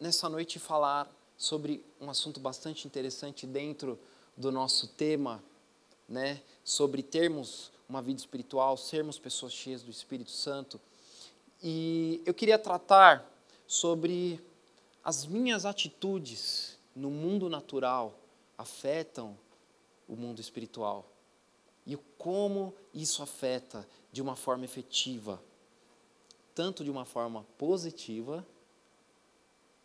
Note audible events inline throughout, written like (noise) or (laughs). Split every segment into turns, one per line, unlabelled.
nessa noite falar sobre um assunto bastante interessante dentro do nosso tema, né? Sobre termos uma vida espiritual, sermos pessoas cheias do Espírito Santo. E eu queria tratar sobre as minhas atitudes no mundo natural afetam o mundo espiritual e como isso afeta de uma forma efetiva, tanto de uma forma positiva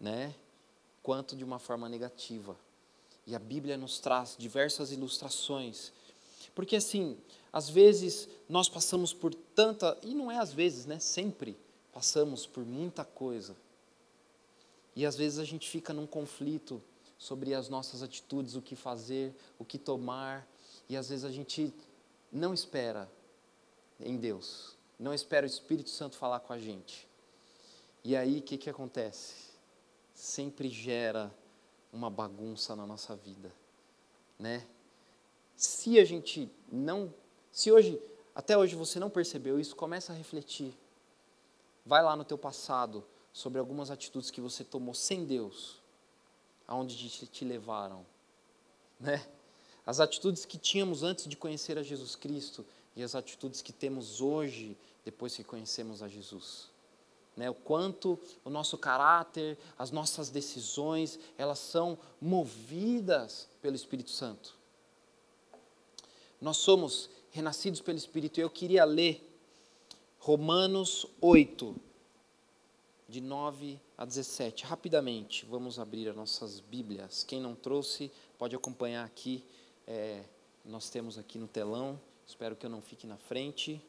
né, quanto de uma forma negativa. E a Bíblia nos traz diversas ilustrações. Porque assim, às vezes nós passamos por tanta, e não é às vezes, né, sempre passamos por muita coisa. E às vezes a gente fica num conflito sobre as nossas atitudes, o que fazer, o que tomar, e às vezes a gente não espera em Deus, não espera o Espírito Santo falar com a gente. E aí o que, que acontece? Sempre gera uma bagunça na nossa vida, né? Se a gente não, se hoje, até hoje você não percebeu isso, começa a refletir. Vai lá no teu passado sobre algumas atitudes que você tomou sem Deus, aonde te, levaram, né? As atitudes que tínhamos antes de conhecer a Jesus Cristo e as atitudes que temos hoje depois que conhecemos a Jesus né, o quanto o nosso caráter, as nossas decisões, elas são movidas pelo Espírito Santo. Nós somos renascidos pelo Espírito. Eu queria ler Romanos 8, de 9 a 17. Rapidamente, vamos abrir as nossas Bíblias. Quem não trouxe, pode acompanhar aqui. É, nós temos aqui no telão. Espero que eu não fique na frente.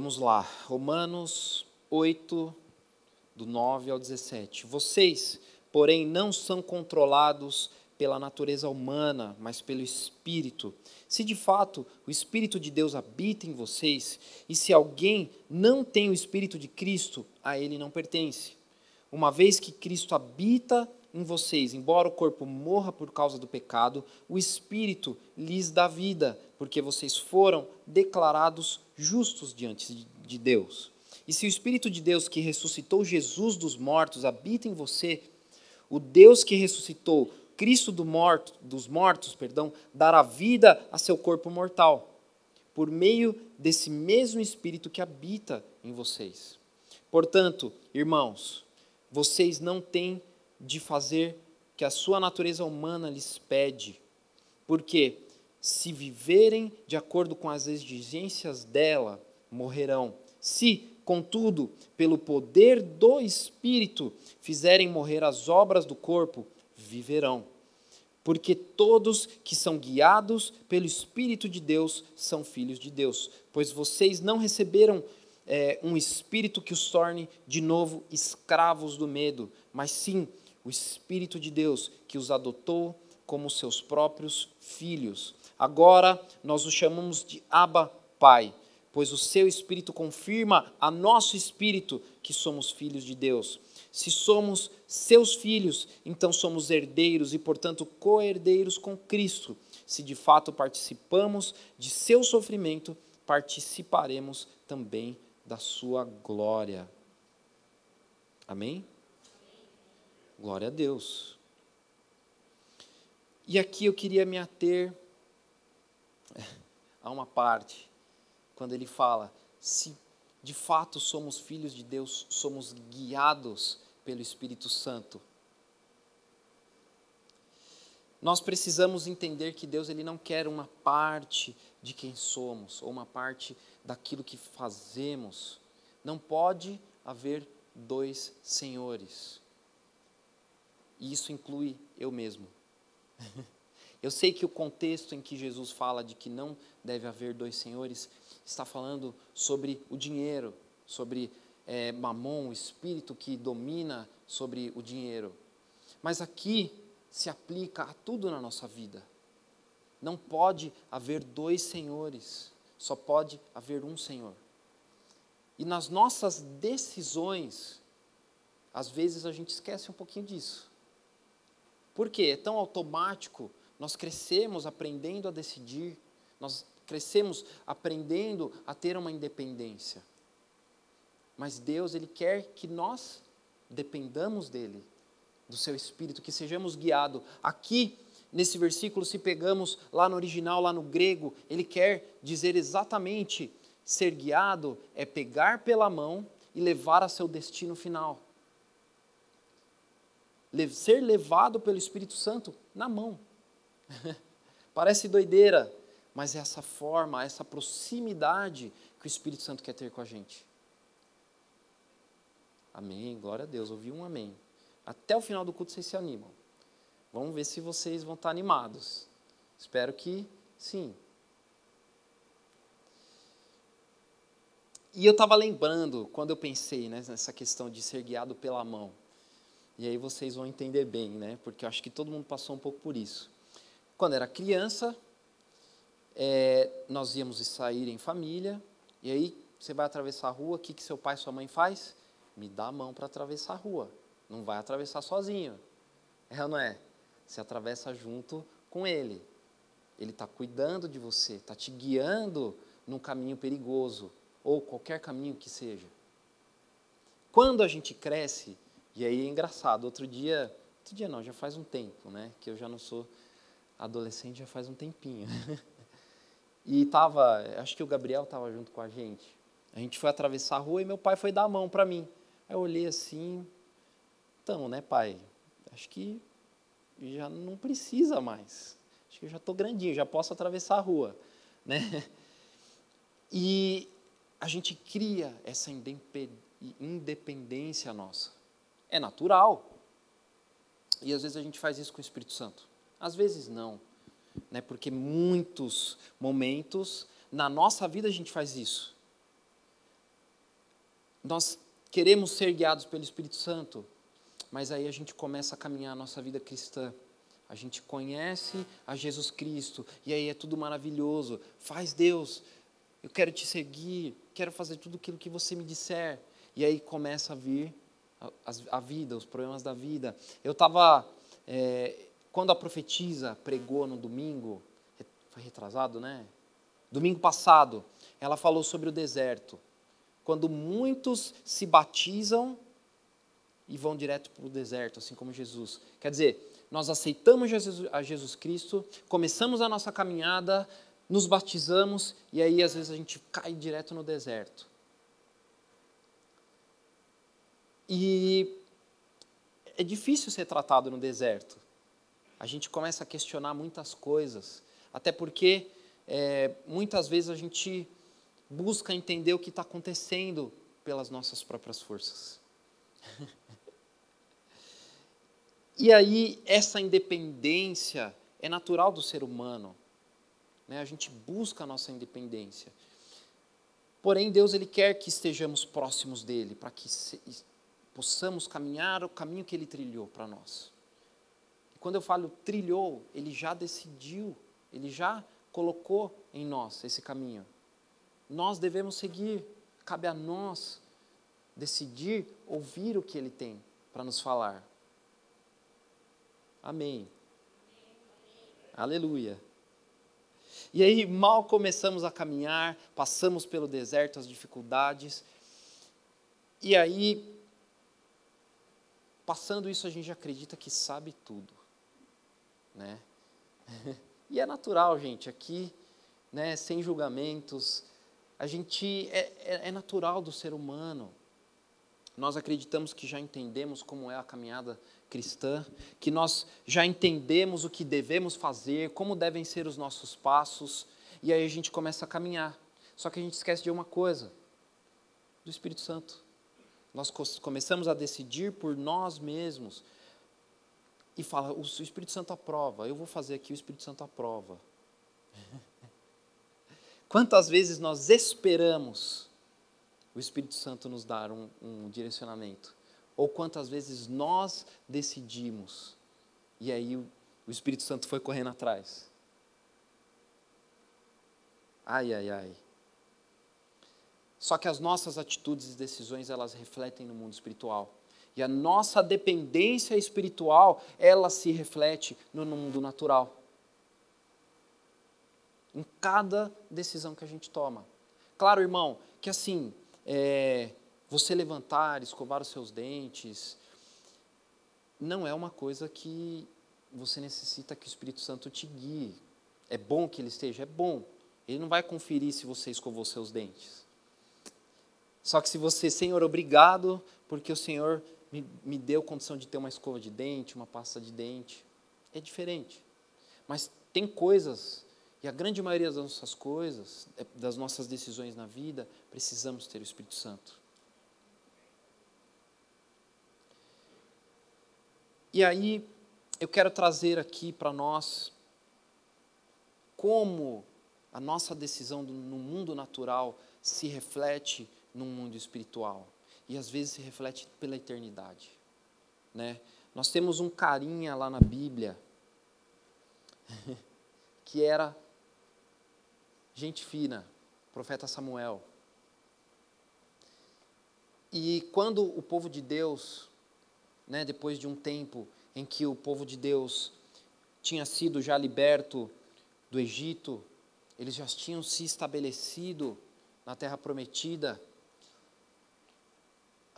Vamos lá, Romanos 8, do 9 ao 17. Vocês, porém, não são controlados pela natureza humana, mas pelo Espírito. Se de fato o Espírito de Deus habita em vocês, e se alguém não tem o Espírito de Cristo, a ele não pertence. Uma vez que Cristo habita em vocês, embora o corpo morra por causa do pecado, o Espírito lhes dá vida, porque vocês foram declarados justos diante de Deus. E se o Espírito de Deus que ressuscitou Jesus dos mortos habita em você, o Deus que ressuscitou Cristo do morto, dos mortos, perdão, dará vida a seu corpo mortal, por meio desse mesmo Espírito que habita em vocês. Portanto, irmãos, vocês não têm de fazer que a sua natureza humana lhes pede. Porque se viverem de acordo com as exigências dela, morrerão. Se, contudo, pelo poder do Espírito fizerem morrer as obras do corpo, viverão. Porque todos que são guiados pelo Espírito de Deus são filhos de Deus. Pois vocês não receberam é, um espírito que os torne de novo escravos do medo, mas sim o Espírito de Deus que os adotou como seus próprios filhos. Agora nós os chamamos de Abba Pai, pois o seu Espírito confirma a nosso espírito que somos filhos de Deus. Se somos seus filhos, então somos herdeiros e, portanto, co-herdeiros com Cristo. Se de fato participamos de seu sofrimento, participaremos também da sua glória. Amém? Glória a Deus. E aqui eu queria me ater a uma parte, quando ele fala: se de fato somos filhos de Deus, somos guiados pelo Espírito Santo. Nós precisamos entender que Deus ele não quer uma parte de quem somos ou uma parte daquilo que fazemos. Não pode haver dois senhores. E isso inclui eu mesmo. (laughs) Eu sei que o contexto em que Jesus fala de que não deve haver dois senhores está falando sobre o dinheiro, sobre é, mamon, o espírito que domina sobre o dinheiro. Mas aqui se aplica a tudo na nossa vida. Não pode haver dois senhores, só pode haver um Senhor. E nas nossas decisões, às vezes a gente esquece um pouquinho disso. Por quê? É tão automático, nós crescemos aprendendo a decidir, nós crescemos aprendendo a ter uma independência. Mas Deus, Ele quer que nós dependamos dEle, do Seu Espírito, que sejamos guiados. Aqui, nesse versículo, se pegamos lá no original, lá no grego, ele quer dizer exatamente ser guiado é pegar pela mão e levar a seu destino final. Ser levado pelo Espírito Santo na mão. (laughs) Parece doideira, mas é essa forma, essa proximidade que o Espírito Santo quer ter com a gente. Amém, glória a Deus. Ouvi um amém. Até o final do culto vocês se animam. Vamos ver se vocês vão estar animados. Espero que sim. E eu estava lembrando, quando eu pensei né, nessa questão de ser guiado pela mão. E aí vocês vão entender bem, né? Porque eu acho que todo mundo passou um pouco por isso. Quando era criança, é, nós íamos sair em família, e aí você vai atravessar a rua, o que, que seu pai e sua mãe faz? Me dá a mão para atravessar a rua. Não vai atravessar sozinho. É ou não é? Você atravessa junto com ele. Ele está cuidando de você, está te guiando num caminho perigoso, ou qualquer caminho que seja. Quando a gente cresce, e aí é engraçado, outro dia, outro dia não, já faz um tempo, né, que eu já não sou adolescente, já faz um tempinho. (laughs) e tava, acho que o Gabriel estava junto com a gente. A gente foi atravessar a rua e meu pai foi dar a mão para mim. Aí eu olhei assim, então, né, pai, acho que já não precisa mais. Acho que eu já estou grandinho, já posso atravessar a rua. Né? (laughs) E a gente cria essa independência nossa. É natural. E às vezes a gente faz isso com o Espírito Santo. Às vezes não. Né? Porque muitos momentos na nossa vida a gente faz isso. Nós queremos ser guiados pelo Espírito Santo, mas aí a gente começa a caminhar a nossa vida cristã. A gente conhece a Jesus Cristo, e aí é tudo maravilhoso. Faz Deus, eu quero te seguir, quero fazer tudo aquilo que você me disser. E aí começa a vir a, a vida, os problemas da vida. Eu estava, é, quando a profetisa pregou no domingo, foi retrasado, né? Domingo passado, ela falou sobre o deserto. Quando muitos se batizam e vão direto para o deserto, assim como Jesus. Quer dizer, nós aceitamos Jesus, a Jesus Cristo, começamos a nossa caminhada, nos batizamos e aí às vezes a gente cai direto no deserto. E é difícil ser tratado no deserto. A gente começa a questionar muitas coisas, até porque é, muitas vezes a gente busca entender o que está acontecendo pelas nossas próprias forças. (laughs) E aí, essa independência é natural do ser humano. Né? A gente busca a nossa independência. Porém, Deus ele quer que estejamos próximos dele, para que se, possamos caminhar o caminho que ele trilhou para nós. Quando eu falo trilhou, ele já decidiu, ele já colocou em nós esse caminho. Nós devemos seguir, cabe a nós decidir ouvir o que ele tem para nos falar. Amém. Aleluia. E aí, mal começamos a caminhar, passamos pelo deserto, as dificuldades, e aí, passando isso, a gente acredita que sabe tudo, né? (laughs) E é natural, gente, aqui, né, sem julgamentos, a gente, é, é, é natural do ser humano, nós acreditamos que já entendemos como é a caminhada cristã, que nós já entendemos o que devemos fazer, como devem ser os nossos passos, e aí a gente começa a caminhar. Só que a gente esquece de uma coisa: do Espírito Santo. nós começamos a decidir por nós mesmos e fala, o Espírito Santo aprova, eu vou fazer aqui, o Espírito Santo aprova. (laughs) Quantas vezes nós esperamos o Espírito Santo nos dar um, um direcionamento? Ou quantas vezes nós decidimos e aí o, o Espírito Santo foi correndo atrás? Ai, ai, ai. Só que as nossas atitudes e decisões, elas refletem no mundo espiritual. E a nossa dependência espiritual, ela se reflete no mundo natural. Em cada decisão que a gente toma. Claro, irmão, que assim, é, você levantar, escovar os seus dentes, não é uma coisa que você necessita que o Espírito Santo te guie. É bom que ele esteja? É bom. Ele não vai conferir se você escovou seus dentes. Só que se você, Senhor, obrigado, porque o Senhor me, me deu condição de ter uma escova de dente, uma pasta de dente, é diferente. Mas tem coisas, e a grande maioria das nossas coisas, é, das nossas decisões na vida, precisamos ter o Espírito Santo. E aí, eu quero trazer aqui para nós como a nossa decisão no mundo natural se reflete no mundo espiritual e às vezes se reflete pela eternidade, né? Nós temos um carinha lá na Bíblia (laughs) que era gente fina, profeta Samuel. E quando o povo de Deus, né, depois de um tempo em que o povo de Deus tinha sido já liberto do Egito, eles já tinham se estabelecido na terra prometida,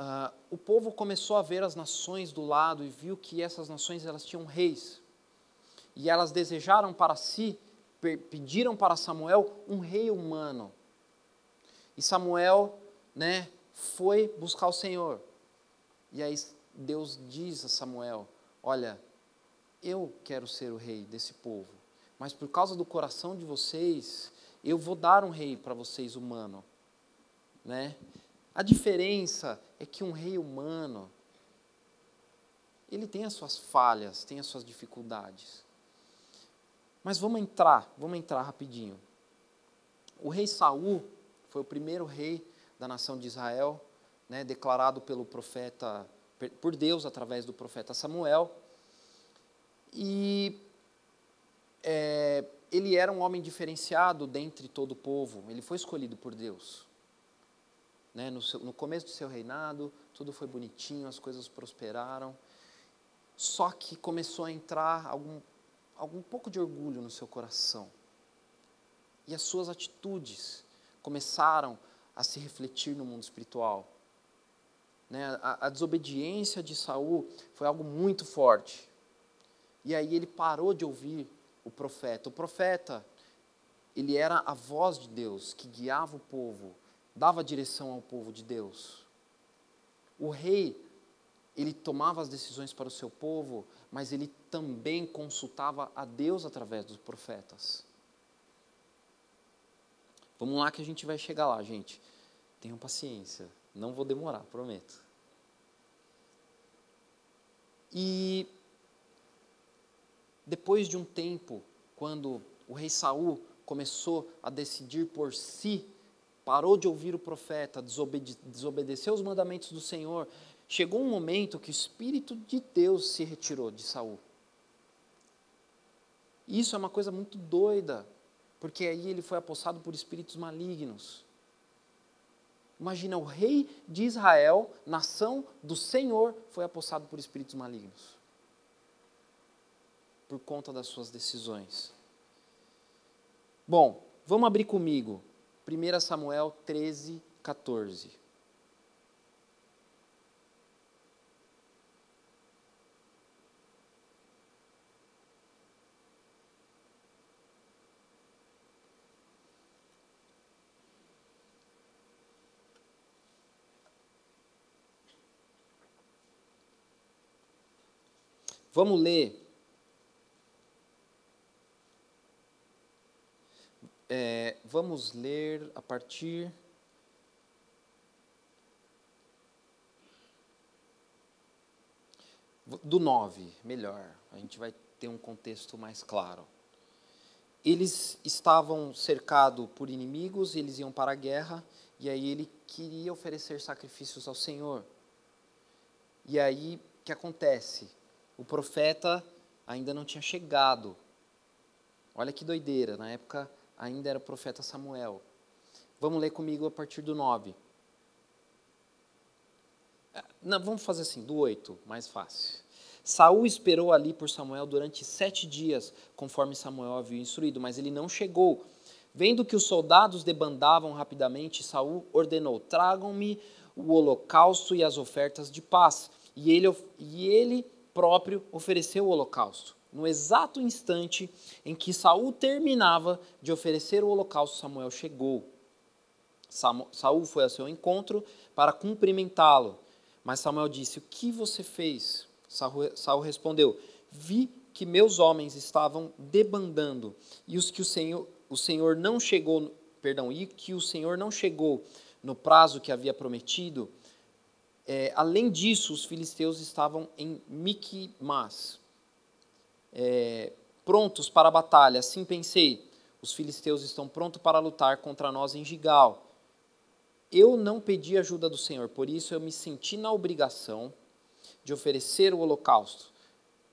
uh, o povo começou a ver as nações do lado e viu que essas nações elas tinham reis. E elas desejaram para si, pediram para Samuel um rei humano. E Samuel, né, foi buscar o Senhor. E aí Deus diz a Samuel: Olha, eu quero ser o rei desse povo, mas por causa do coração de vocês, eu vou dar um rei para vocês humano, né? A diferença é que um rei humano, ele tem as suas falhas, tem as suas dificuldades. Mas vamos entrar, vamos entrar rapidinho. O rei Saul foi o primeiro rei da nação de Israel, né, declarado pelo profeta, por Deus através do profeta Samuel. E é, ele era um homem diferenciado dentre todo o povo. Ele foi escolhido por Deus. Né? No, seu, no começo do seu reinado, tudo foi bonitinho, as coisas prosperaram. Só que começou a entrar algum, algum pouco de orgulho no seu coração. E as suas atitudes começaram a se refletir no mundo espiritual. Né? A, a desobediência de Saul foi algo muito forte. E aí ele parou de ouvir o profeta. O profeta, ele era a voz de Deus que guiava o povo dava direção ao povo de Deus. O rei, ele tomava as decisões para o seu povo, mas ele também consultava a Deus através dos profetas. Vamos lá que a gente vai chegar lá, gente. Tenham paciência, não vou demorar, prometo. E depois de um tempo, quando o rei Saul começou a decidir por si parou de ouvir o profeta, desobede desobedeceu os mandamentos do Senhor, chegou um momento que o Espírito de Deus se retirou de Saul. Isso é uma coisa muito doida, porque aí ele foi apossado por espíritos malignos. Imagina, o rei de Israel, nação do Senhor, foi apossado por espíritos malignos. Por conta das suas decisões. Bom, vamos abrir comigo 1 Samuel 13, 14. Vamos ler É, vamos ler a partir do 9, melhor, a gente vai ter um contexto mais claro. Eles estavam cercados por inimigos, eles iam para a guerra, e aí ele queria oferecer sacrifícios ao Senhor. E aí, o que acontece? O profeta ainda não tinha chegado. Olha que doideira, na época ainda era o profeta Samuel. Vamos ler comigo a partir do 9. Ah, não, vamos fazer assim, do 8, mais fácil. Saul esperou ali por Samuel durante sete dias, conforme Samuel havia instruído, mas ele não chegou. Vendo que os soldados debandavam rapidamente, Saul ordenou: Tragam-me o holocausto e as ofertas de paz. E ele, e ele próprio ofereceu o holocausto. No exato instante em que Saul terminava de oferecer o holocausto, Samuel chegou. Saul foi ao seu encontro para cumprimentá-lo. Mas Samuel disse: O que você fez? Saul respondeu: Vi que meus homens estavam debandando e os que o Senhor, o Senhor não chegou, perdão, e que o Senhor não chegou no prazo que havia prometido. É, além disso, os filisteus estavam em Miquimás, é, prontos para a batalha. Assim pensei: os filisteus estão prontos para lutar contra nós em Gigal. Eu não pedi ajuda do Senhor, por isso eu me senti na obrigação de oferecer o holocausto.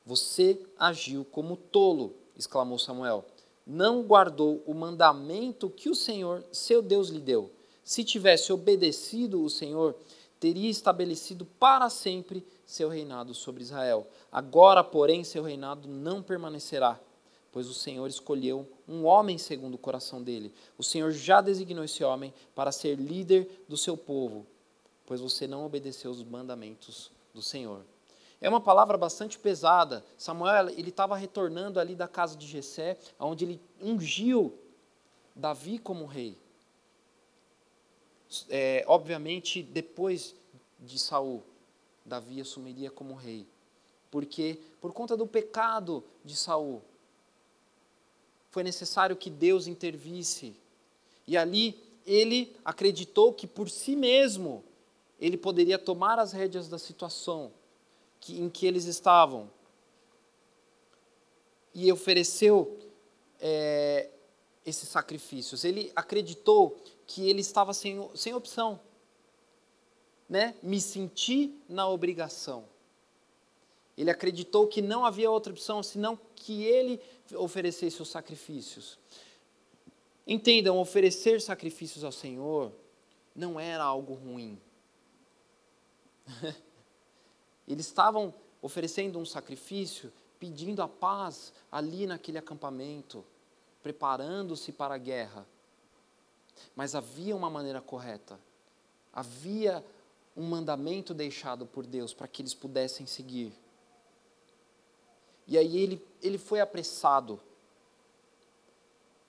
Você agiu como tolo, exclamou Samuel. Não guardou o mandamento que o Senhor, seu Deus, lhe deu. Se tivesse obedecido o Senhor, teria estabelecido para sempre seu reinado sobre Israel. Agora, porém, seu reinado não permanecerá, pois o Senhor escolheu um homem segundo o coração dele. O Senhor já designou esse homem para ser líder do seu povo, pois você não obedeceu os mandamentos do Senhor. É uma palavra bastante pesada. Samuel ele estava retornando ali da casa de Jessé, onde ele ungiu Davi como rei. É, obviamente, depois de Saul, Davi assumiria como rei, porque por conta do pecado de Saul, foi necessário que Deus intervisse. E ali ele acreditou que por si mesmo ele poderia tomar as rédeas da situação que, em que eles estavam. E ofereceu é, esses sacrifícios. Ele acreditou que ele estava sem, sem opção. Né? Me senti na obrigação. Ele acreditou que não havia outra opção senão que ele oferecesse os sacrifícios. Entendam, oferecer sacrifícios ao Senhor não era algo ruim. (laughs) Eles estavam oferecendo um sacrifício, pedindo a paz ali naquele acampamento, preparando-se para a guerra. Mas havia uma maneira correta. Havia um mandamento deixado por Deus para que eles pudessem seguir. E aí ele, ele foi apressado.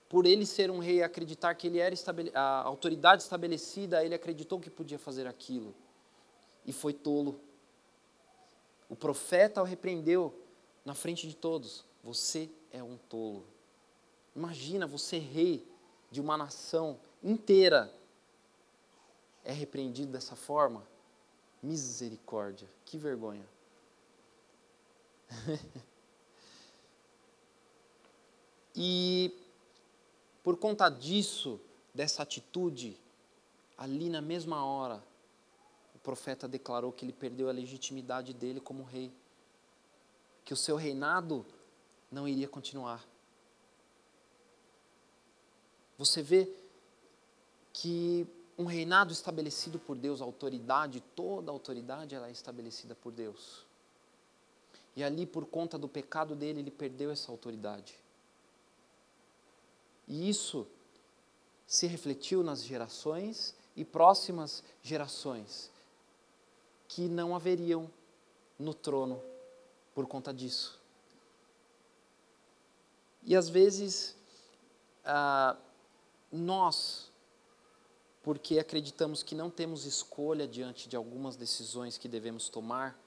Por ele ser um rei acreditar que ele era a autoridade estabelecida, ele acreditou que podia fazer aquilo e foi tolo. O profeta o repreendeu na frente de todos: Você é um tolo. Imagina você, rei de uma nação inteira, é repreendido dessa forma? Misericórdia, que vergonha. (laughs) e por conta disso, dessa atitude, ali na mesma hora, profeta declarou que ele perdeu a legitimidade dele como rei, que o seu reinado não iria continuar. Você vê que um reinado estabelecido por Deus, a autoridade, toda a autoridade, ela é estabelecida por Deus. E ali, por conta do pecado dele, ele perdeu essa autoridade. E isso se refletiu nas gerações e próximas gerações que não haveriam no trono por conta disso. E às vezes, ah, nós, porque acreditamos que não temos escolha diante de algumas decisões que devemos tomar,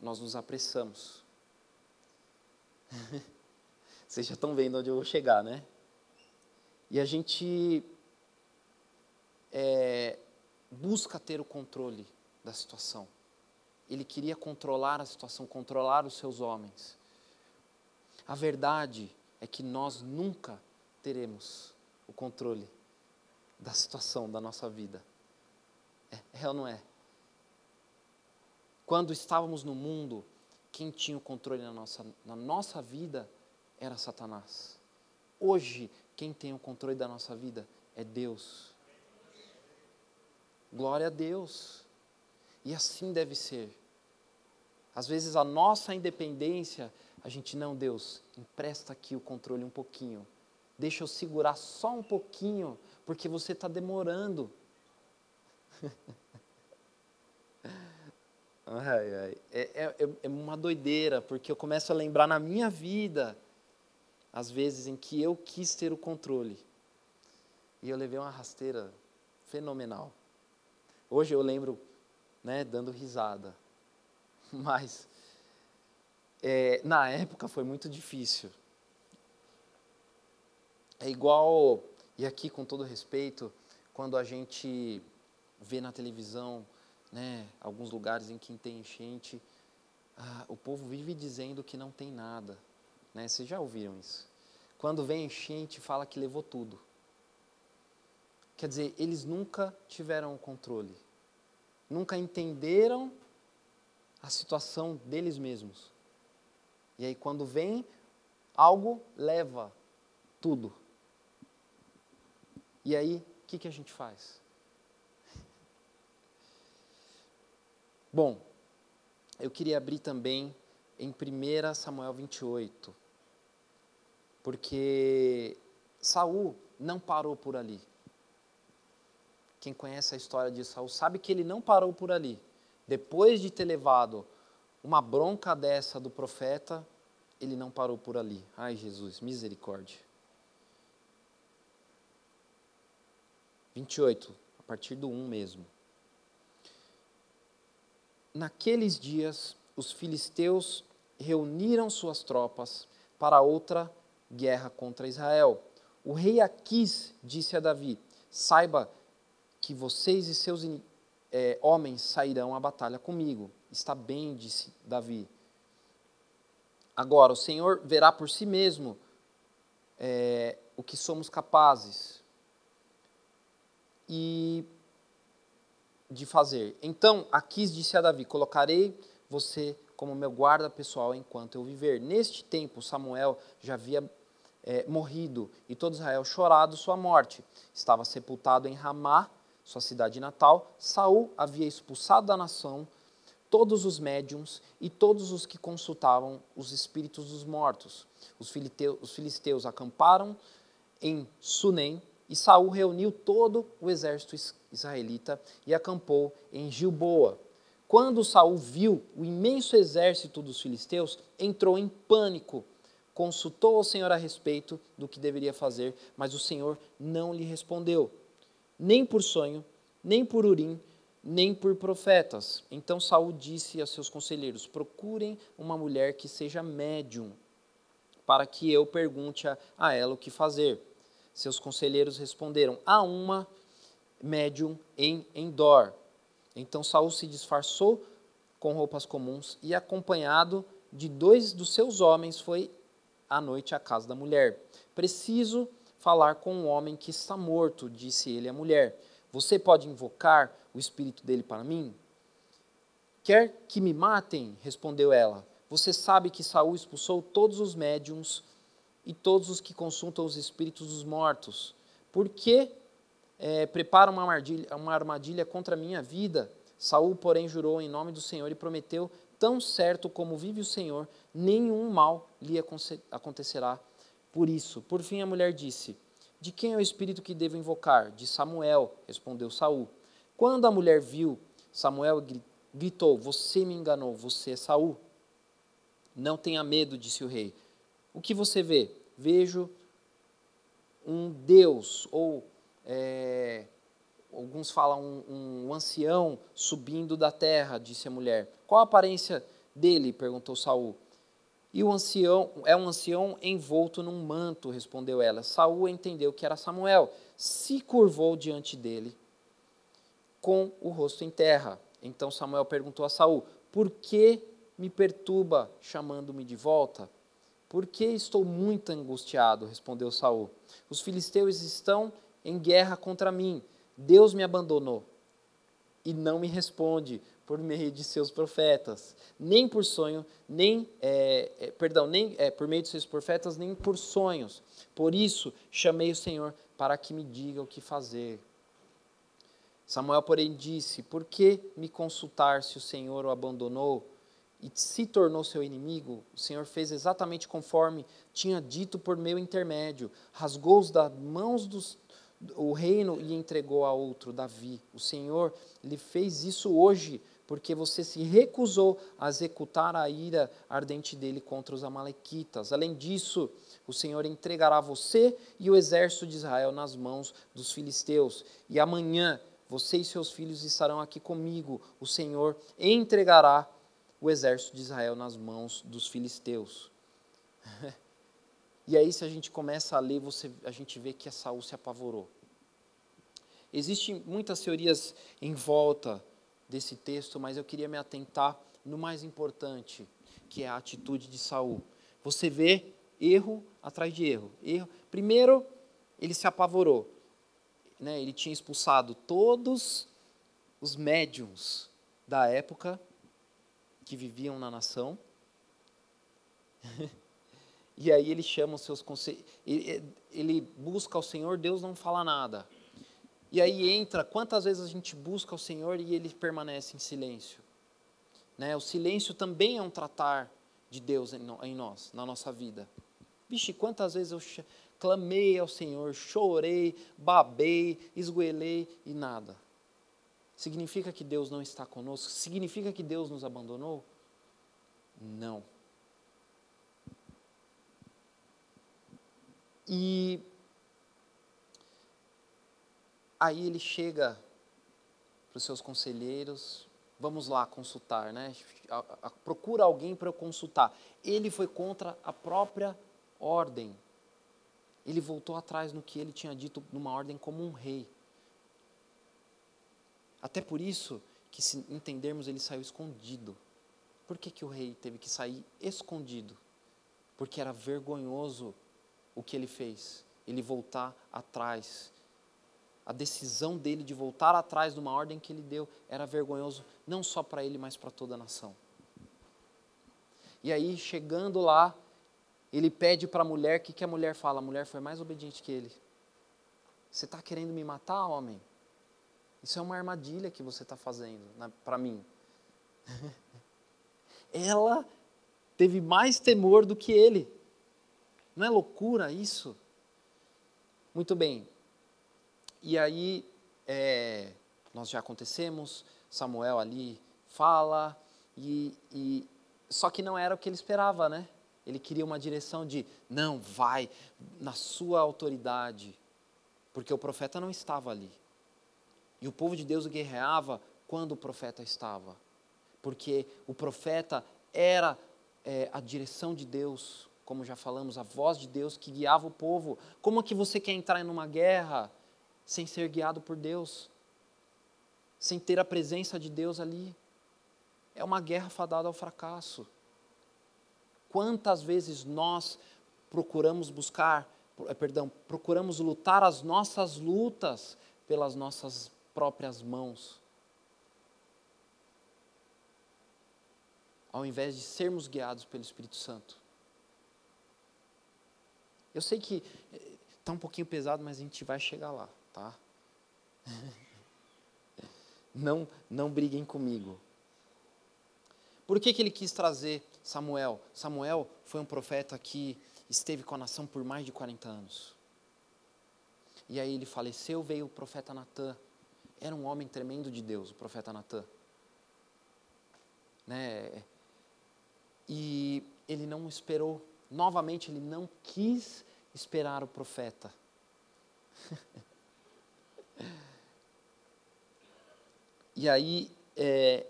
nós nos apressamos. (laughs) Vocês já estão vendo onde eu vou chegar, né? E a gente é, busca ter o controle da situação. ele queria controlar a situação, controlar os seus homens. A verdade é que nós nunca teremos o controle da situação da nossa vida. É, é ou não é? Quando estávamos no mundo, quem tinha o controle na nossa, na nossa vida era Satanás. Hoje, quem tem o controle da nossa vida é Deus. Glória a Deus. E assim deve ser. Às vezes a nossa independência, a gente não, Deus, empresta aqui o controle um pouquinho. Deixa eu segurar só um pouquinho, porque você está demorando. (laughs) ai, ai. É, é, é uma doideira, porque eu começo a lembrar na minha vida as vezes em que eu quis ter o controle. E eu levei uma rasteira fenomenal. Hoje eu lembro, né, dando risada. (laughs) Mas é, na época foi muito difícil. É igual, e aqui com todo respeito, quando a gente vê na televisão, né, alguns lugares em que tem enchente, ah, o povo vive dizendo que não tem nada. Né? Vocês já ouviram isso? Quando vem enchente, fala que levou tudo. Quer dizer, eles nunca tiveram o controle, nunca entenderam a situação deles mesmos. E aí, quando vem algo, leva tudo. E aí, o que, que a gente faz? (laughs) Bom, eu queria abrir também em 1 Samuel 28, porque Saul não parou por ali. Quem conhece a história de Saul sabe que ele não parou por ali. Depois de ter levado uma bronca dessa do profeta, ele não parou por ali. Ai, Jesus, misericórdia. 28, a partir do 1 mesmo. Naqueles dias, os filisteus reuniram suas tropas para outra guerra contra Israel. O rei Aquis disse a Davi: Saiba que vocês e seus é, homens sairão à batalha comigo. Está bem, disse Davi. Agora, o Senhor verá por si mesmo é, o que somos capazes e de fazer. Então, Aquis disse a Davi: Colocarei você como meu guarda pessoal enquanto eu viver. Neste tempo, Samuel já havia é, morrido e todo Israel chorado sua morte. Estava sepultado em Ramá, sua cidade natal. Saul havia expulsado da nação todos os médiums e todos os que consultavam os espíritos dos mortos. Os filisteus, os filisteus acamparam em Sunem e Saul reuniu todo o exército israelita e acampou em Gilboa. Quando Saul viu o imenso exército dos filisteus, entrou em pânico. Consultou ao Senhor a respeito do que deveria fazer, mas o Senhor não lhe respondeu, nem por sonho, nem por urim, nem por profetas. Então Saul disse a seus conselheiros: Procurem uma mulher que seja médium, para que eu pergunte a ela o que fazer. Seus conselheiros responderam: Há uma médium em Endor. Então Saul se disfarçou com roupas comuns e, acompanhado de dois dos seus homens, foi à noite à casa da mulher. Preciso falar com um homem que está morto, disse ele à mulher. Você pode invocar o espírito dele para mim? Quer que me matem? respondeu ela. Você sabe que Saul expulsou todos os médiums e todos os que consultam os espíritos dos mortos. Por que é, prepara uma armadilha, uma armadilha contra a minha vida? Saul, porém, jurou em nome do Senhor e prometeu: tão certo como vive o Senhor, nenhum mal lhe acontecerá. Por isso, por fim, a mulher disse: De quem é o espírito que devo invocar? De Samuel, respondeu Saul. Quando a mulher viu, Samuel gritou: Você me enganou, você é Saul. Não tenha medo, disse o rei. O que você vê? Vejo um Deus, ou é, alguns falam um, um, ancião subindo da terra, disse a mulher. Qual a aparência dele? perguntou Saul. E o ancião é um ancião envolto num manto, respondeu ela. Saul entendeu que era Samuel, se curvou diante dele com o rosto em terra. Então Samuel perguntou a Saul: Por que me perturba chamando-me de volta? Por que estou muito angustiado? respondeu Saul. Os filisteus estão em guerra contra mim. Deus me abandonou e não me responde por meio de seus profetas, nem por sonho, nem é, perdão, nem é, por meio de seus profetas, nem por sonhos. Por isso chamei o Senhor para que me diga o que fazer. Samuel, porém, disse: Por que me consultar se o Senhor o abandonou e se tornou seu inimigo? O Senhor fez exatamente conforme tinha dito por meu intermédio, rasgou-os das mãos dos reino e entregou a outro, Davi. O Senhor lhe fez isso hoje, porque você se recusou a executar a ira ardente dele contra os Amalequitas. Além disso, o Senhor entregará você e o exército de Israel nas mãos dos filisteus. E amanhã você e seus filhos estarão aqui comigo. O Senhor entregará o exército de Israel nas mãos dos filisteus. (laughs) e aí, se a gente começa a ler, você, a gente vê que a Saul se apavorou. Existem muitas teorias em volta desse texto, mas eu queria me atentar no mais importante, que é a atitude de Saul. Você vê erro atrás de erro. erro. Primeiro, ele se apavorou né, ele tinha expulsado todos os médiums da época que viviam na nação. (laughs) e aí ele chama os seus conselhos, ele, busca o Senhor, Deus não fala nada. E aí entra, quantas vezes a gente busca o Senhor e ele permanece em silêncio? Né? O silêncio também é um tratar de Deus em nós, na nossa vida. Vixe, quantas vezes eu clamei ao Senhor, chorei, babei, esgoelei e nada. Significa que Deus não está conosco? Significa que Deus nos abandonou? Não. E aí ele chega para os seus conselheiros, vamos lá consultar, né? Procura alguém para eu consultar. Ele foi contra a própria ordem ele voltou atrás no que ele tinha dito numa ordem como um rei. Até por isso que, se entendermos, ele saiu escondido. Por que, que o rei teve que sair escondido? Porque era vergonhoso o que ele fez. Ele voltar atrás. A decisão dele de voltar atrás de uma ordem que ele deu era vergonhoso, não só para ele, mas para toda a nação. E aí, chegando lá, ele pede para a mulher, o que, que a mulher fala? A mulher foi mais obediente que ele. Você está querendo me matar, homem? Isso é uma armadilha que você está fazendo para mim. (laughs) Ela teve mais temor do que ele. Não é loucura isso? Muito bem. E aí, é, nós já acontecemos, Samuel ali fala, e, e, só que não era o que ele esperava, né? Ele queria uma direção de, não, vai na sua autoridade, porque o profeta não estava ali. E o povo de Deus guerreava quando o profeta estava, porque o profeta era é, a direção de Deus, como já falamos, a voz de Deus que guiava o povo. Como é que você quer entrar em uma guerra sem ser guiado por Deus? Sem ter a presença de Deus ali? É uma guerra fadada ao fracasso. Quantas vezes nós procuramos buscar, eh, perdão, procuramos lutar as nossas lutas pelas nossas próprias mãos. Ao invés de sermos guiados pelo Espírito Santo. Eu sei que está eh, um pouquinho pesado, mas a gente vai chegar lá, tá? (laughs) Não, não briguem comigo. Por que, que ele quis trazer Samuel. Samuel foi um profeta que esteve com a nação por mais de 40 anos. E aí ele faleceu, veio o profeta Natã. Era um homem tremendo de Deus, o profeta Natã. Né? E ele não esperou, novamente ele não quis esperar o profeta. (laughs) e aí é,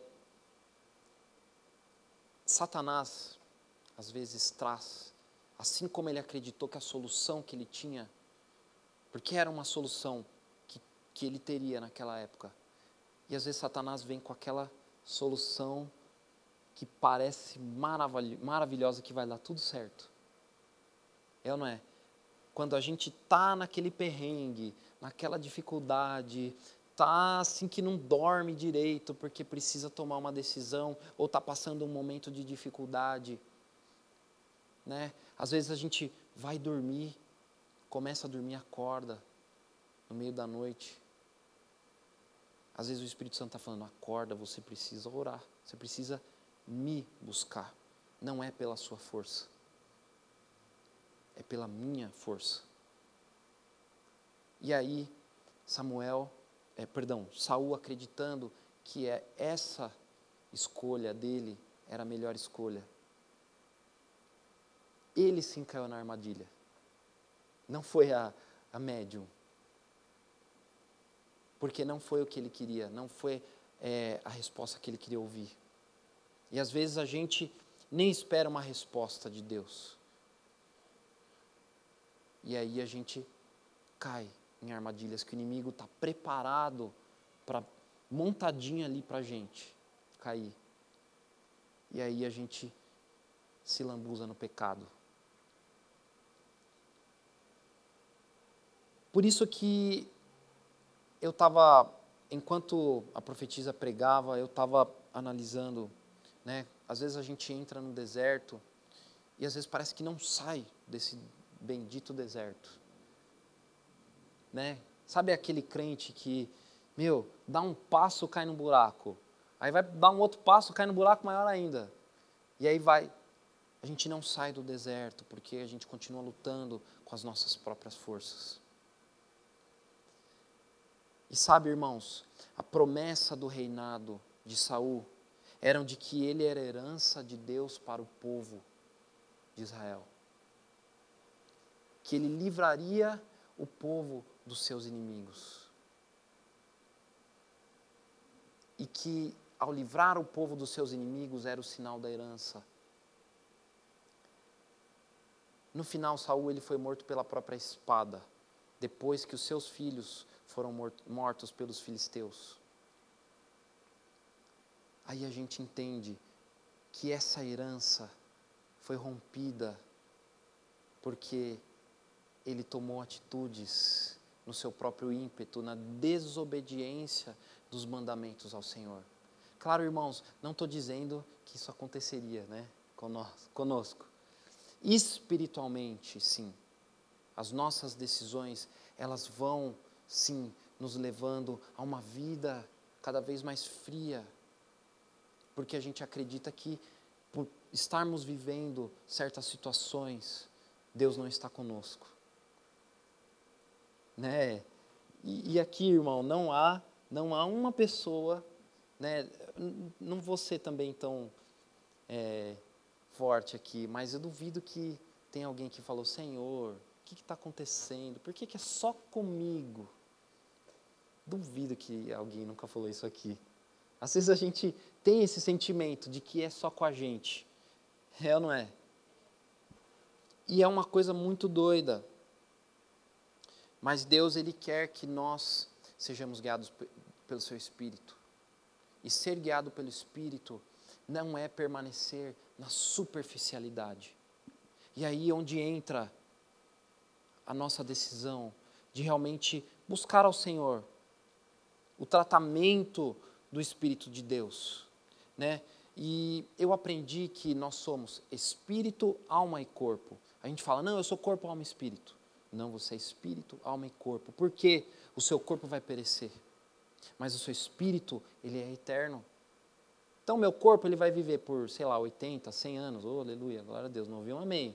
Satanás, às vezes, traz, assim como ele acreditou que a solução que ele tinha, porque era uma solução que, ele teria naquela época, e às vezes Satanás vem com aquela solução que parece maravilhosa que vai dar tudo certo. É ou não é? Quando a gente tá naquele perrengue, naquela dificuldade, tá assim que não dorme direito porque precisa tomar uma decisão ou tá passando um momento de dificuldade, né? Às vezes a gente vai dormir, começa a dormir, acorda no meio da noite. Às vezes o Espírito Santo está falando: acorda, você precisa orar, você precisa me buscar. Não é pela sua força, é pela minha força. E aí, Samuel, é, perdão, Saul acreditando que é essa escolha dele era a melhor escolha. Ele sim caiu na armadilha. Não foi a, a médium. Porque não foi o que ele queria, não foi é, a resposta que ele queria ouvir. E às vezes a gente nem espera uma resposta de Deus. E aí a gente cai em armadilhas que o inimigo está preparado para montadinha ali para a gente cair. E aí a gente se lambuza no pecado. Por isso que eu estava, enquanto a profetisa pregava, eu estava analisando, né? Às vezes a gente entra no deserto e às vezes parece que não sai desse bendito deserto, né? Sabe aquele crente que, meu, dá um passo, cai no buraco. Aí vai dar um outro passo, cai no buraco maior ainda. E aí vai. A gente não sai do deserto porque a gente continua lutando com as nossas próprias forças. E sabe, irmãos, a promessa do reinado de Saul era de que ele era herança de Deus para o povo de Israel. Que ele livraria o povo dos seus inimigos. E que ao livrar o povo dos seus inimigos era o sinal da herança. No final, Saul ele foi morto pela própria espada, depois que os seus filhos foram mortos pelos filisteus. Aí a gente entende que essa herança foi rompida porque ele tomou atitudes no seu próprio ímpeto, na desobediência dos mandamentos ao Senhor. Claro, irmãos, não estou dizendo que isso aconteceria né, conosco. Espiritualmente, sim. As nossas decisões, elas vão sim, nos levando a uma vida cada vez mais fria, porque a gente acredita que por estarmos vivendo certas situações, Deus não está conosco. Né? E, e aqui, irmão, não há, não há uma pessoa, né? Não vou ser também tão é, forte aqui, mas eu duvido que tem alguém que falou, Senhor, o que está acontecendo? Por que, que é só comigo? Duvido que alguém nunca falou isso aqui. Às vezes a gente tem esse sentimento de que é só com a gente. É ou não é? E é uma coisa muito doida. Mas Deus, Ele quer que nós sejamos guiados pelo Seu Espírito. E ser guiado pelo Espírito não é permanecer na superficialidade. E aí onde entra a nossa decisão de realmente buscar ao Senhor, o tratamento do Espírito de Deus, né? E eu aprendi que nós somos espírito, alma e corpo. A gente fala, não, eu sou corpo, alma e espírito. Não, você é espírito, alma e corpo. Por quê? O seu corpo vai perecer, mas o seu espírito, ele é eterno. Então, meu corpo, ele vai viver por, sei lá, 80, 100 anos. Oh, aleluia, glória a Deus. Não ouviu um amém.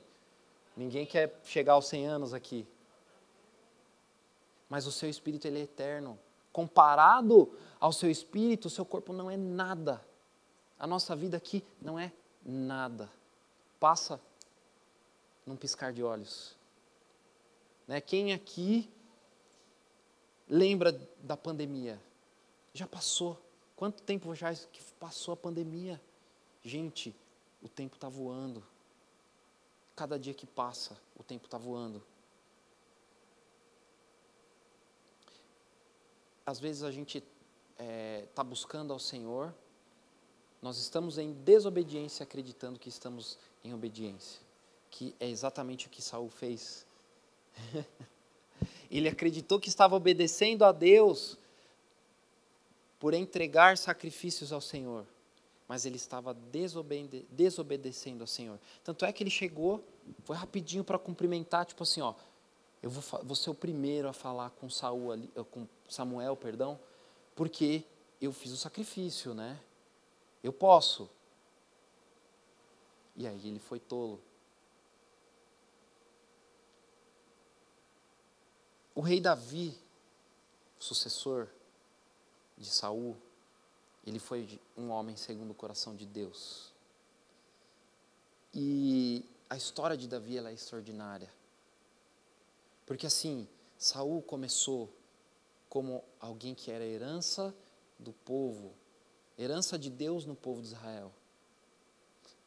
Ninguém quer chegar aos 100 anos aqui. Mas o seu espírito, ele é eterno comparado ao seu espírito, o seu corpo não é nada. A nossa vida aqui não é nada. Passa num piscar de olhos. Né? Quem aqui lembra da pandemia? Já passou. Quanto tempo já que passou a pandemia? Gente, o tempo está voando. Cada dia que passa, o tempo está voando. Às vezes a gente está é, buscando ao Senhor, nós estamos em desobediência acreditando que estamos em obediência, que é exatamente o que Saul fez. (laughs) Ele acreditou que estava obedecendo a Deus por entregar sacrifícios ao Senhor, mas ele estava desobede desobedecendo ao Senhor. Tanto é que ele chegou, foi rapidinho para cumprimentar, tipo assim, ó, eu vou, vou ser o primeiro a falar com Saul ali, com Samuel, perdão, porque eu fiz o sacrifício, né? Eu posso. E aí ele foi tolo. O rei Davi, sucessor de Saul, ele foi um homem segundo o coração de Deus. E a história de Davi é extraordinária. Porque assim, Saul começou como alguém que era herança do povo, herança de Deus no povo de Israel.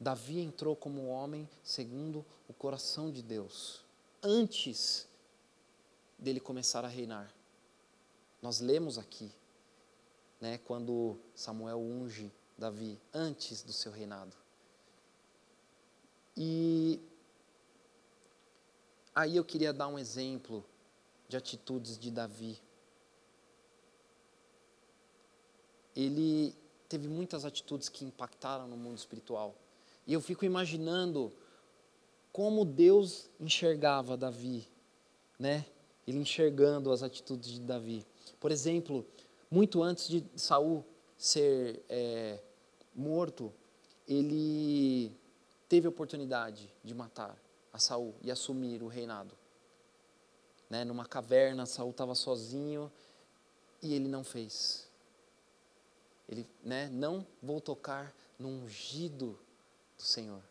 Davi entrou como homem segundo o coração de Deus, antes dele começar a reinar. Nós lemos aqui, né, quando Samuel unge Davi, antes do seu reinado. E aí eu queria dar um exemplo de atitudes de Davi ele teve muitas atitudes que impactaram no mundo espiritual. E eu fico imaginando como Deus enxergava Davi, né? Ele enxergando as atitudes de Davi. Por exemplo, muito antes de Saul ser é, morto, ele teve a oportunidade de matar a Saul e assumir o reinado. Né? Numa caverna, Saul estava sozinho e ele não fez. Ele, né, não vou tocar no ungido do Senhor.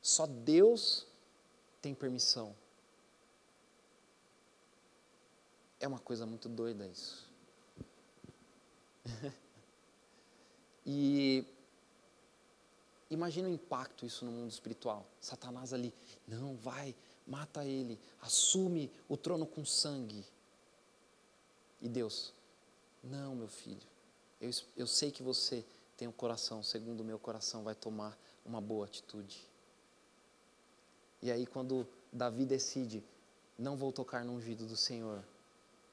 Só Deus tem permissão. É uma coisa muito doida isso. (laughs) e imagina o impacto isso no mundo espiritual. Satanás ali, não, vai, mata ele, assume o trono com sangue. E Deus, não, meu filho, eu, eu sei que você tem um coração, segundo o meu coração, vai tomar uma boa atitude. E aí, quando Davi decide, não vou tocar no ungido do Senhor,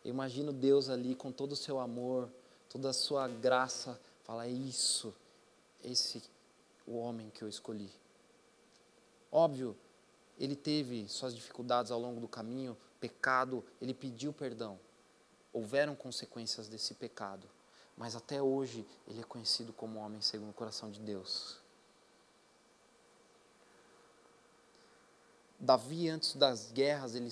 eu imagino Deus ali com todo o seu amor, toda a sua graça, fala: é isso, esse o homem que eu escolhi. Óbvio, ele teve suas dificuldades ao longo do caminho, pecado, ele pediu perdão. Houveram consequências desse pecado mas até hoje ele é conhecido como homem segundo o coração de Deus. Davi, antes das guerras, ele,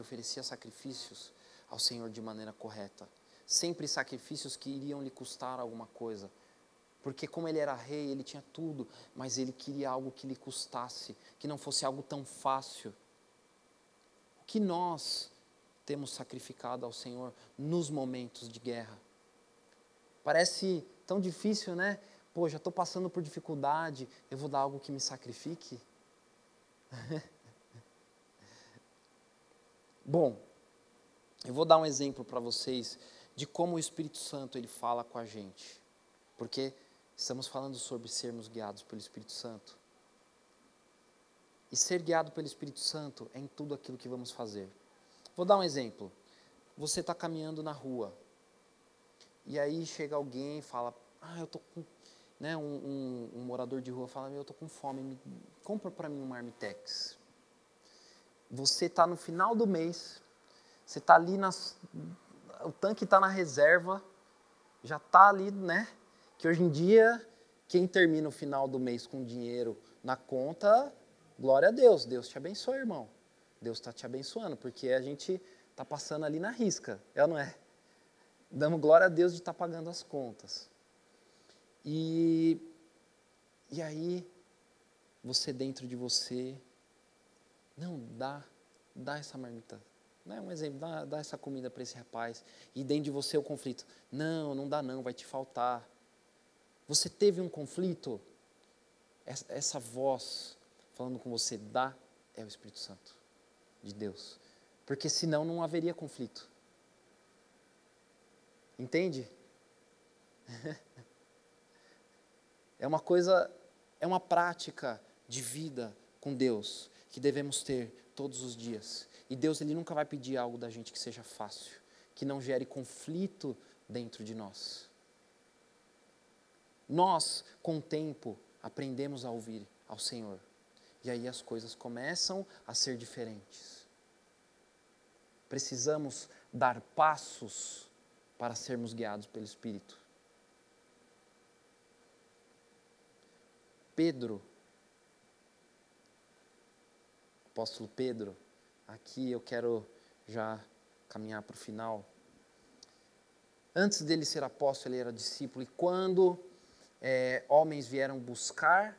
oferecia sacrifícios ao Senhor de maneira correta. Sempre sacrifícios que iriam lhe custar alguma coisa. Porque, como ele era rei, ele tinha tudo, mas ele queria algo que lhe custasse, que não fosse algo tão fácil. O que nós temos sacrificado ao Senhor nos momentos de guerra? Parece tão difícil, né? Pô, já estou passando por dificuldade, eu vou dar algo que me sacrifique? (laughs) Bom, eu vou dar um exemplo para vocês de como o Espírito Santo ele fala com a gente. Porque estamos falando sobre sermos guiados pelo Espírito Santo. E ser guiado pelo Espírito Santo é em tudo aquilo que vamos fazer. Vou dar um exemplo. Você está caminhando na rua, e aí chega alguém e fala, ah, eu tô com. Né, um, um, um morador de rua fala, eu tô com fome, me, compra para mim um marmitex. Você está no final do mês, você está ali nas. O tanque está na reserva, já está ali, né? Que hoje em dia, quem termina o final do mês com dinheiro na conta, glória a Deus, Deus te abençoe, irmão. Deus está te abençoando, porque a gente está passando ali na risca, é ou não é? damos glória a Deus de estar tá pagando as contas. E, e aí, você dentro de você, não, dá, dá essa marmita. Não é um exemplo, dá, dá essa comida para esse rapaz. E dentro de você o conflito. Não, não dá não, vai te faltar. Você teve um conflito, essa, voz falando com você, dá, é o Espírito Santo de Deus. Porque senão não haveria conflito. Entende? (laughs) É uma coisa, é uma prática de vida com Deus que devemos ter todos os dias. E Deus ele nunca vai pedir algo da gente que seja fácil, que não gere conflito dentro de nós. Nós, com o tempo, aprendemos a ouvir ao Senhor. E aí as coisas começam a ser diferentes. Precisamos dar passos para sermos guiados pelo Espírito. Pedro, apóstolo Pedro, aqui eu quero já caminhar para o final. Antes dele ser apóstolo, ele era discípulo, e quando é, homens vieram buscar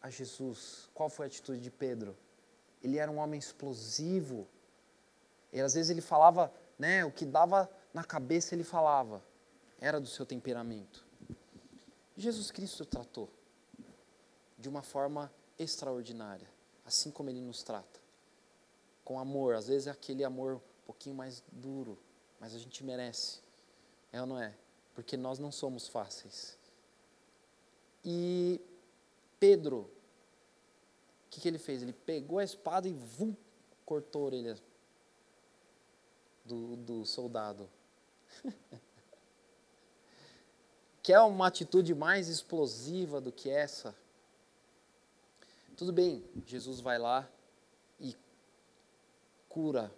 a Jesus, qual foi a atitude de Pedro? Ele era um homem explosivo. E às vezes ele falava, né, o que dava na cabeça ele falava. Era do seu temperamento. Jesus Cristo tratou de uma forma extraordinária, assim como ele nos trata. Com amor, às vezes é aquele amor um pouquinho mais duro, mas a gente merece. É ou não é? Porque nós não somos fáceis. E Pedro, o que, que ele fez? Ele pegou a espada e vum, cortou a orelha do, do soldado. (laughs) Quer uma atitude mais explosiva do que essa? Tudo bem, Jesus vai lá e cura,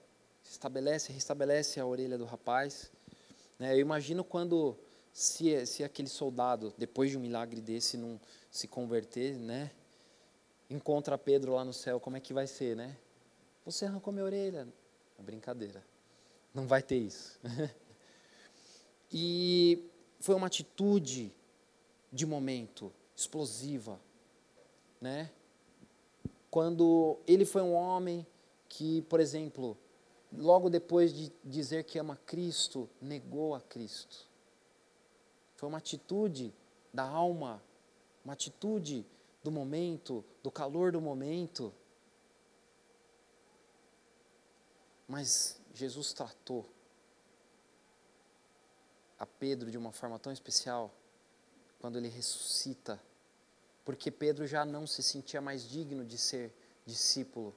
estabelece, restabelece a orelha do rapaz. Né? Eu imagino quando se, se aquele soldado, depois de um milagre desse, não se converter, né? Encontra Pedro lá no céu, como é que vai ser, né? Você arrancou minha orelha. É brincadeira. Não vai ter isso. (laughs) e foi uma atitude de momento, explosiva, né? Quando ele foi um homem que, por exemplo, logo depois de dizer que ama Cristo, negou a Cristo. Foi uma atitude da alma, uma atitude do momento, do calor do momento. Mas Jesus tratou a Pedro de uma forma tão especial quando ele ressuscita, porque Pedro já não se sentia mais digno de ser discípulo.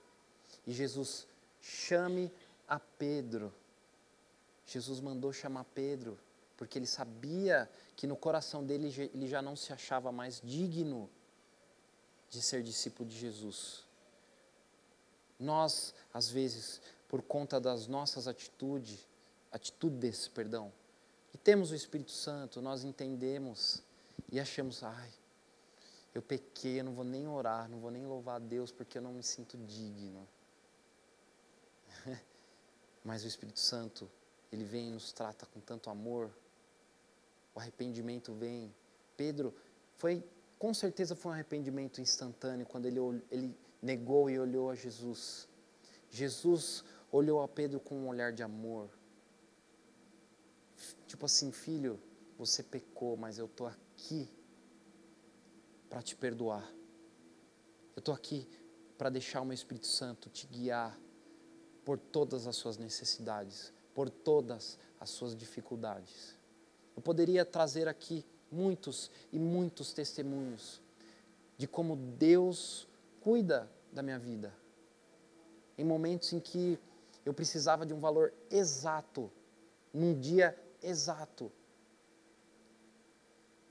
E Jesus chame a Pedro. Jesus mandou chamar Pedro porque ele sabia que no coração dele ele já não se achava mais digno de ser discípulo de Jesus. Nós, às vezes, por conta das nossas atitudes, atitudes, perdão, e temos o Espírito Santo, nós entendemos e achamos, ai, eu pequei, eu não vou nem orar, não vou nem louvar a Deus porque eu não me sinto digno. (laughs) Mas o Espírito Santo, ele vem e nos trata com tanto amor, o arrependimento vem. Pedro foi, com certeza foi um arrependimento instantâneo quando ele, ele negou e olhou a Jesus. Jesus olhou a Pedro com um olhar de amor. Tipo assim, filho, você pecou, mas eu estou aqui para te perdoar. Eu estou aqui para deixar o meu Espírito Santo te guiar por todas as suas necessidades, por todas as suas dificuldades. Eu poderia trazer aqui muitos e muitos testemunhos de como Deus cuida da minha vida. Em momentos em que eu precisava de um valor exato, num dia exato.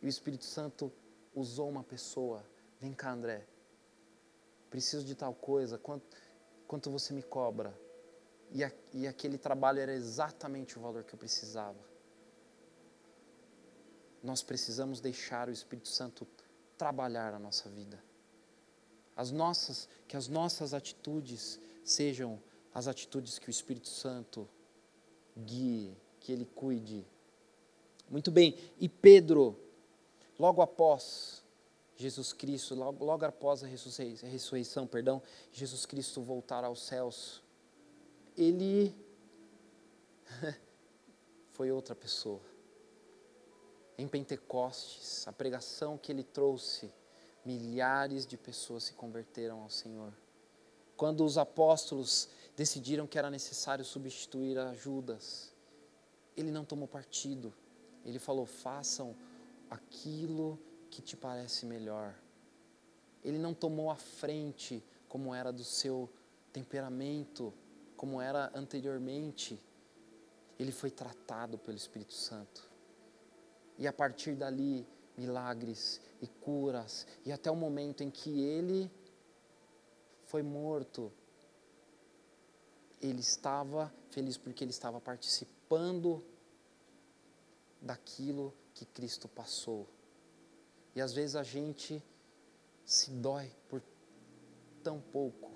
E o Espírito Santo usou uma pessoa. Vem cá, André. Preciso de tal coisa. Quanto, quanto você me cobra? E, a, e aquele trabalho era exatamente o valor que eu precisava nós precisamos deixar o Espírito Santo trabalhar a nossa vida. As nossas, que as nossas atitudes sejam as atitudes que o Espírito Santo guie, que ele cuide. Muito bem, e Pedro, logo após Jesus Cristo, logo, logo após a ressurreição, a ressurreição, perdão, Jesus Cristo voltar aos céus, ele (laughs) foi outra pessoa em Pentecostes, a pregação que ele trouxe, milhares de pessoas se converteram ao Senhor. Quando os apóstolos decidiram que era necessário substituir a Judas, ele não tomou partido. Ele falou: façam aquilo que te parece melhor. Ele não tomou a frente como era do seu temperamento, como era anteriormente. Ele foi tratado pelo Espírito Santo. E a partir dali, milagres e curas, e até o momento em que ele foi morto, ele estava feliz porque ele estava participando daquilo que Cristo passou. E às vezes a gente se dói por tão pouco,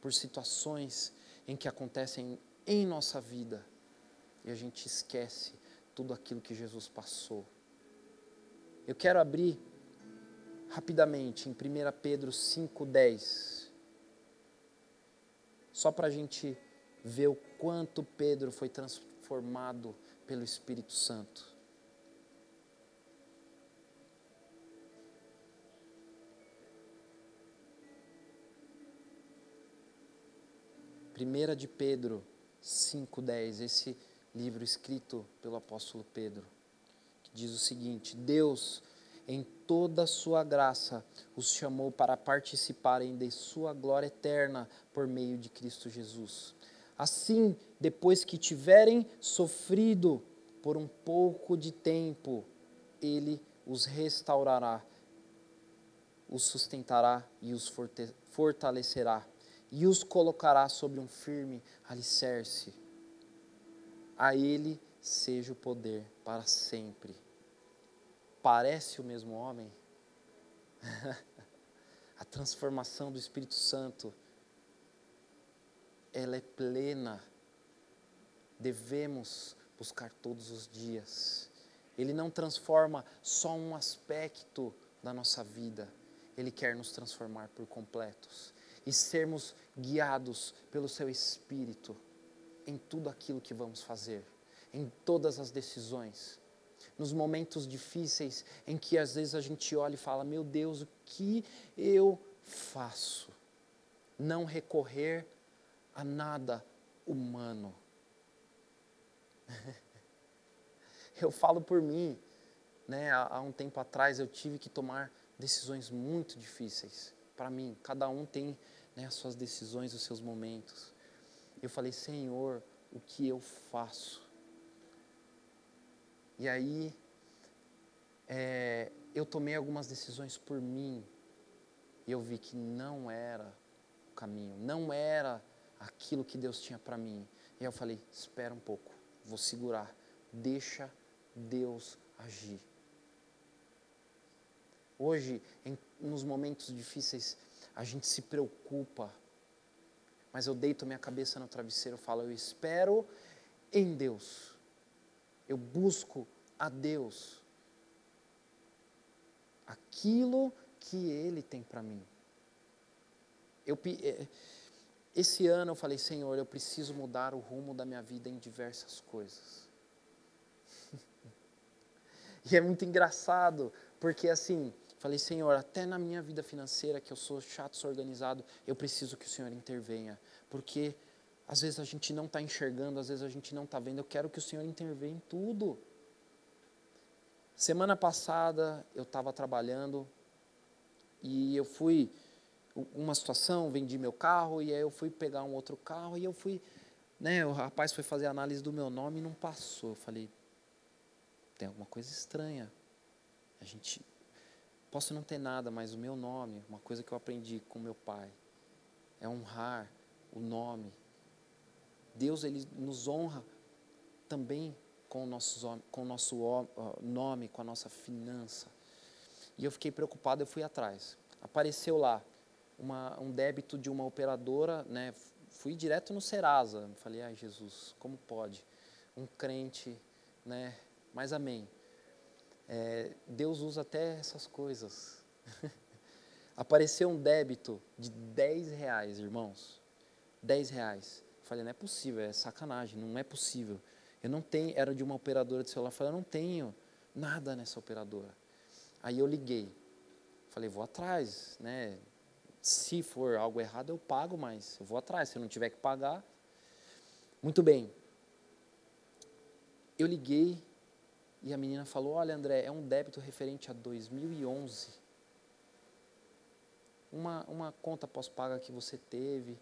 por situações em que acontecem em nossa vida e a gente esquece tudo aquilo que Jesus passou. Eu quero abrir rapidamente em 1 Pedro 5,10, só para a gente ver o quanto Pedro foi transformado pelo Espírito Santo. Primeira de Pedro 5:10, esse livro escrito pelo apóstolo Pedro, que diz o seguinte: Deus, em toda a sua graça, os chamou para participarem de sua glória eterna por meio de Cristo Jesus. Assim, depois que tiverem sofrido por um pouco de tempo, ele os restaurará, os sustentará e os fortalecerá e os colocará sobre um firme alicerce. A Ele seja o poder para sempre. Parece o mesmo homem? (laughs) a transformação do Espírito Santo, ela é plena. Devemos buscar todos os dias. Ele não transforma só um aspecto da nossa vida, ele quer nos transformar por completos e sermos guiados pelo Seu Espírito em tudo aquilo que vamos fazer, em todas as decisões. Nos momentos difíceis em que às vezes a gente olha e fala: Meu Deus, o que eu faço? Não recorrer a nada humano. (laughs) eu falo por mim, né? Há, um tempo atrás eu tive que tomar decisões muito difíceis para mim. Cada um tem né, as suas decisões, os seus momentos. Eu falei, Senhor, o que eu faço? E aí, é, eu tomei algumas decisões por mim, e eu vi que não era o caminho, não era aquilo que Deus tinha para mim. E eu falei, espera um pouco, vou segurar, deixa Deus agir. Hoje, em, nos momentos difíceis, a gente se preocupa, mas eu deito minha cabeça no travesseiro e falo: eu espero em Deus, eu busco a Deus aquilo que Ele tem para mim. Eu, é, esse ano eu falei, Senhor, eu preciso mudar o rumo da minha vida em diversas coisas. (laughs) e é muito engraçado, porque assim, Falei, Senhor, até na minha vida financeira, que eu sou chato, sou organizado, eu preciso que o Senhor intervenha. Porque às vezes a gente não está enxergando, às vezes a gente não está vendo. Eu quero que o Senhor intervenha em tudo. Semana passada eu estava trabalhando e eu fui uma situação, vendi meu carro e aí eu fui pegar um outro carro e eu fui, né, o rapaz foi fazer a análise do meu nome e não passou. Eu falei, tem alguma coisa estranha. A gente Posso não ter nada, mas o meu nome, uma coisa que eu aprendi com meu pai, é honrar o nome. Deus ele nos honra também com o nosso, com o nosso nome, com a nossa finança. E eu fiquei preocupado, eu fui atrás. Apareceu lá uma, um débito de uma operadora, né? Fui direto no Serasa. Falei, ai Jesus, como pode? Um crente, né? Mas amém. É, Deus usa até essas coisas. (laughs) Apareceu um débito de 10 reais, irmãos. 10 reais. falei, não é possível, é sacanagem, não é possível. Eu não tenho, era de uma operadora de celular. falei, eu não tenho nada nessa operadora. Aí eu liguei. Falei, vou atrás, né? Se for algo errado, eu pago, mas eu vou atrás. Se eu não tiver que pagar. Muito bem. Eu liguei E a menina falou: Olha, André, é um débito referente a 2011. Uma, uma conta pós-paga que você teve.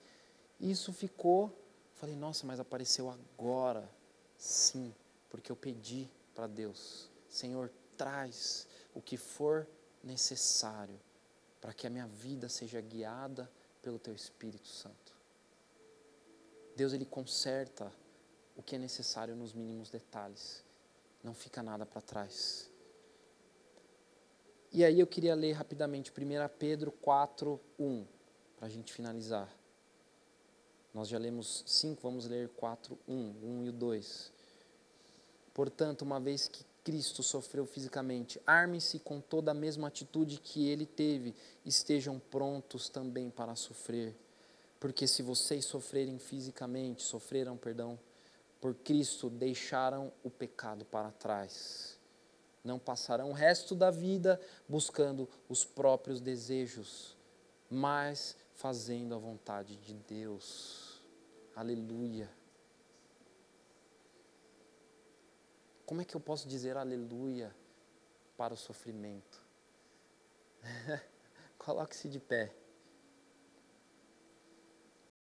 Isso ficou. Falei: Nossa, mas apareceu agora. Sim, porque eu pedi para Deus: Senhor, traz o que for necessário para que a minha vida seja guiada pelo Teu Espírito Santo. Deus, Ele conserta o que é necessário nos mínimos detalhes. Não fica nada para trás. E aí eu queria ler rapidamente 1 Pedro 4, 1, para a gente finalizar. Nós já lemos 5, vamos ler 4, 1, 1 e o 2. Portanto, uma vez que Cristo sofreu fisicamente, armem-se com toda a mesma atitude que ele teve, estejam prontos também para sofrer. Porque se vocês sofrerem fisicamente, sofreram, perdão, por Cristo, deixaram o pecado para trás. Não passarão o resto da vida buscando os próprios desejos, mas fazendo a vontade de Deus. Aleluia. Como é que eu posso dizer aleluia para o sofrimento? (laughs) Coloque-se de pé.